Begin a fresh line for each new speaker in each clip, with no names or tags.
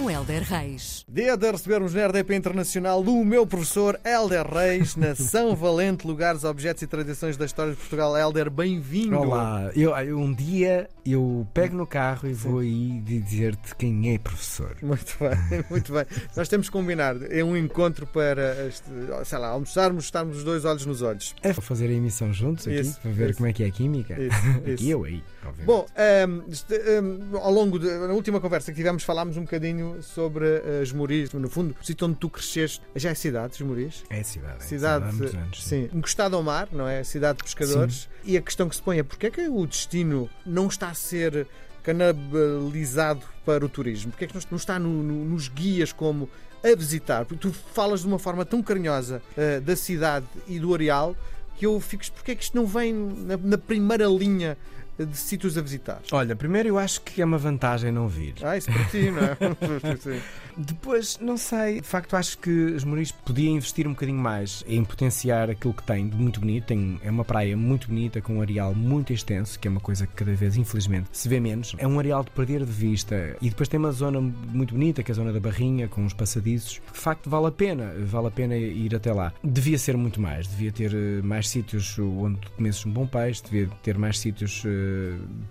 Com Helder Reis.
Dia de recebermos na RDP Internacional o meu professor Helder Reis, Nação Valente, lugares, objetos e tradições da história de Portugal. Helder, bem-vindo.
Olá, eu, eu- um dia eu pego no carro e vou aí dizer-te quem é professor.
Muito bem, muito bem. Nós temos que combinar. É um encontro para, este, sei lá, almoçarmos, estarmos os dois olhos nos olhos.
É para fazer a emissão juntos aqui,
Isso,
para ver
isso.
como é que é a química.
Isso,
Aqui
isso.
eu aí, obviamente.
Bom, ahm, este, ahm, ao longo da na última conversa que tivemos, falámos um bocadinho sobre eh, as Moris. No fundo, o sítio onde tu cresceste, já é cidade, os Moris?
é a cidade. é
Cidade,
anos.
sim, encostado ao mar, não é? Cidade de pescadores. E a questão que se põe é porque é que o destino não está a ser canibalizado para o turismo? Porque é que não está no- no- nos guias como a visitar? Porque tu falas de uma forma tão carinhosa eh, da cidade e do areal que eu fico, porque é que isto não vem na, na primeira linha de sítios a visitar?
Olha, primeiro eu acho que é uma vantagem não vir.
Ah, isso para ti, não é?
Depois, não sei, de facto acho que os Moris podia investir um bocadinho mais em potenciar aquilo que tem de muito bonito. Tem, é uma praia muito bonita, com um areal muito extenso, que é uma coisa que cada vez, infelizmente, se vê menos. É um areal de perder de vista. E depois tem uma zona muito bonita, que é a zona da Barrinha, com os passadiços. De facto, vale a pena, vale a pena ir até lá. Devia ser muito mais, devia ter eh, mais sítios onde tu comeces um bom peixe, devia ter mais sítios eh,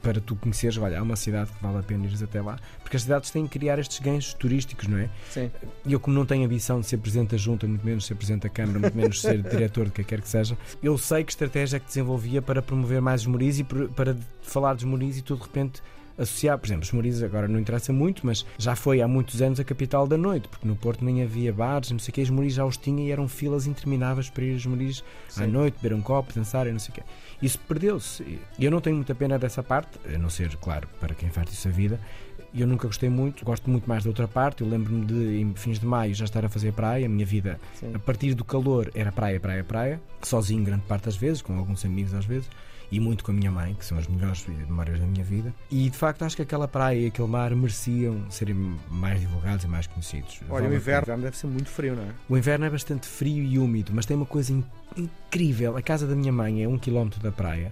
para tu conheceres. Olha, há uma cidade que vale a pena ires até lá, porque as cidades têm que criar estes ganhos turísticos, não é?
Sim.
E eu, como não tenho ambição de ser presidente da junta, muito menos ser presidente da Câmara, muito menos ser diretor do que quer que seja, eu sei que estratégia é que desenvolvia para promover mais os Moris e para falar dos Moris e tu de repente associar, por exemplo, os Moris agora não interessa muito, mas já foi há muitos anos a capital da noite, porque no Porto nem havia bares, não sei o que, os Moris já os tinha e eram filas intermináveis para ir aos Moris à noite, beber um copo, dançar e não sei o quê. Isso perdeu-se. Eu não tenho muita pena dessa parte, a não ser, claro, para quem faz isso a vida. Eu nunca gostei muito, gosto muito mais da outra parte. Eu lembro-me de, em fins de maio, já estar a fazer praia. A minha vida,
Sim.
a partir do calor, era praia, praia, praia. Sozinho, grande parte das vezes, com alguns amigos às vezes. E muito com a minha mãe, que são as melhores memórias da minha vida. E de facto, acho que aquela praia e aquele mar mereciam serem mais divulgados e mais conhecidos.
Olha,
Vale
o inverno
pena.
deve ser muito frio, não é?
O inverno é bastante frio e úmido, mas tem uma coisa in- incrível. A casa da minha mãe é um quilómetro da praia.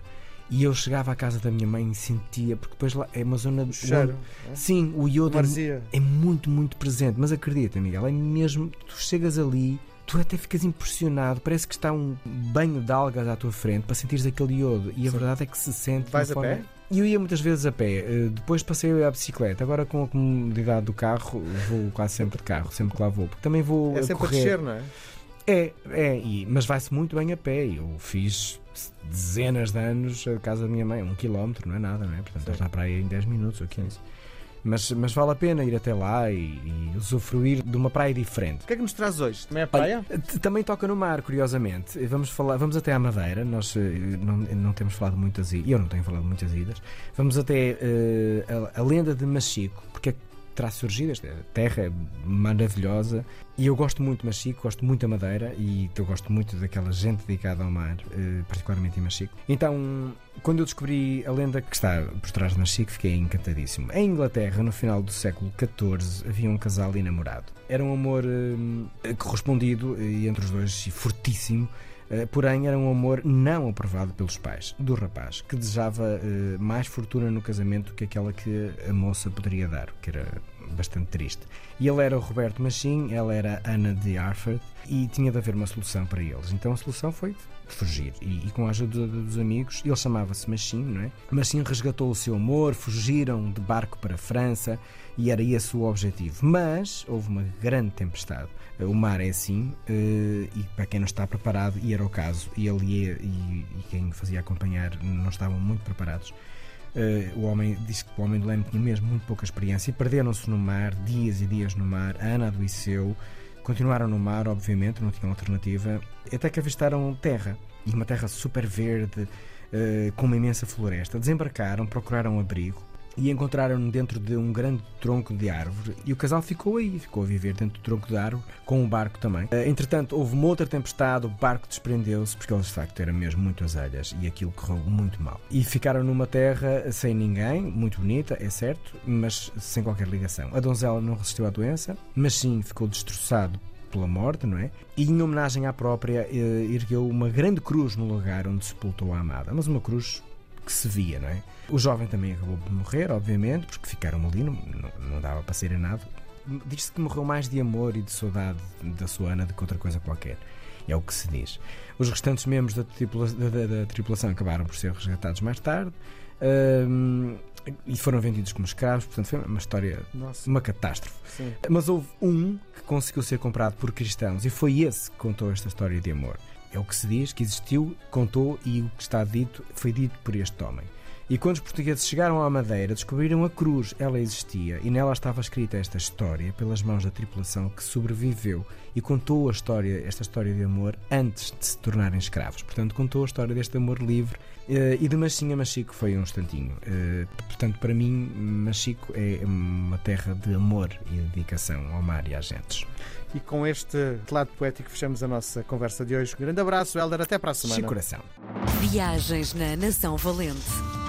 E eu chegava à casa da minha mãe e sentia, porque depois lá é uma zona
O cheiro.
onde- Sim, o iodo é, é muito, muito presente. Mas acredita, Miguel, é mesmo. Tu chegas ali, tu até ficas impressionado. Parece que está um banho de algas à tua frente para sentires aquele iodo. E a
Sim.
verdade é que se sente.
Vais a pé?
E eu ia muitas vezes a pé. Eh, Depois passei a bicicleta. Agora com a comodidade do carro, vou quase sempre de carro, sempre que lá vou. Porque também vou
É
a
sempre a
correr.
descer, não é?
É, é, e- mas vai-se muito bem a pé. Eu fiz dezenas de anos a casa da minha mãe, um quilómetro, não é nada, não é? Portanto, estás na praia em 10 minutos ou 15. Mas, mas vale a pena ir até lá e, e usufruir de uma praia diferente.
O que é que nos traz hoje? Também é praia?
Olha, também toca no mar, curiosamente. Vamos, falar, vamos até à Madeira. Nós eh, não, não temos falado muitas idas. Eu não tenho falado muitas idas. Vamos até eh, a, a lenda de Machico, porque é terá surgido esta terra maravilhosa. E eu gosto muito de Machico, gosto muito da Madeira e eu gosto muito daquela gente dedicada ao mar, eh, particularmente em Machico. Então, quando eu descobri a lenda que está por trás de Machico, fiquei encantadíssimo. Em Inglaterra, no final do século XIV, havia um casal enamorado. Era um amor eh, correspondido eh, entre os dois e fortíssimo. Eh, Porém, era um amor não aprovado pelos pais do rapaz, que desejava eh, mais fortuna no casamento que aquela que a moça poderia dar, que era bastante triste. E ele era o Roberto Machim, ela era Ana de Arford, e tinha de haver uma solução para eles. Então a solução foi fugir. E, e com a ajuda dos amigos, ele chamava-se Machim, não é? Machim resgatou o seu amor, fugiram de barco para a França e era esse o objetivo. Mas houve uma grande tempestade. O mar é assim, eh, e para quem não está preparado, e era o caso, e ele e, e quem fazia acompanhar não estavam muito preparados. Eh, o homem disse que o homem do leme tinha mesmo muito pouca experiência e perderam-se no mar, dias e dias no mar. A Ana adoeceu, continuaram no mar, obviamente, não tinham alternativa, até que avistaram terra e uma terra super verde, eh, com uma imensa floresta. Desembarcaram, procuraram abrigo e encontraram-no dentro de um grande tronco de árvore e o casal ficou aí, ficou a viver dentro do tronco de árvore, com o barco também. Eh, Entretanto, houve uma outra tempestade, o barco desprendeu-se, porque eles de facto eram mesmo muito azelhas e aquilo correu muito mal. E ficaram numa terra sem ninguém, muito bonita, é certo, mas sem qualquer ligação. A donzela não resistiu à doença, mas sim ficou destroçado pela morte, não é? E em homenagem à própria, eh, ergueu uma grande cruz no lugar onde sepultou a amada. Mas uma cruz que se via, não é? O jovem também acabou por morrer, obviamente, porque ficaram ali, não, não, dava para ser nada. Diz-se que morreu mais de amor e de saudade da sua Ana do que outra coisa qualquer. É o que se diz. Os restantes membros da, tripula da, da, da tripulação acabaram por ser resgatados mais tarde. Um, e foram vendidos como escravos, portanto foi uma história, Nossa. uma catástrofe. Sim. Mas houve um que conseguiu ser comprado por cristãos e foi esse que contou esta história de amor. É o que se diz, que existiu, contou e o que está dito foi dito por este homem. E quando os portugueses chegaram à Madeira, descobriram a cruz. Ela existia e nela estava escrita esta história pelas mãos da tripulação que sobreviveu e contou a história, esta história de amor antes de se tornarem escravos. Portanto, contou a história deste amor livre eh, e de Machinha Machico foi um instantinho. Eh, portanto, para mim, Machico é uma terra de amor e dedicação ao mar e às gentes.
E com este lado poético fechamos a nossa conversa de hoje. Um grande abraço, Helder. Até para a semana.
Chico coração.
Viagens na Nação Valente.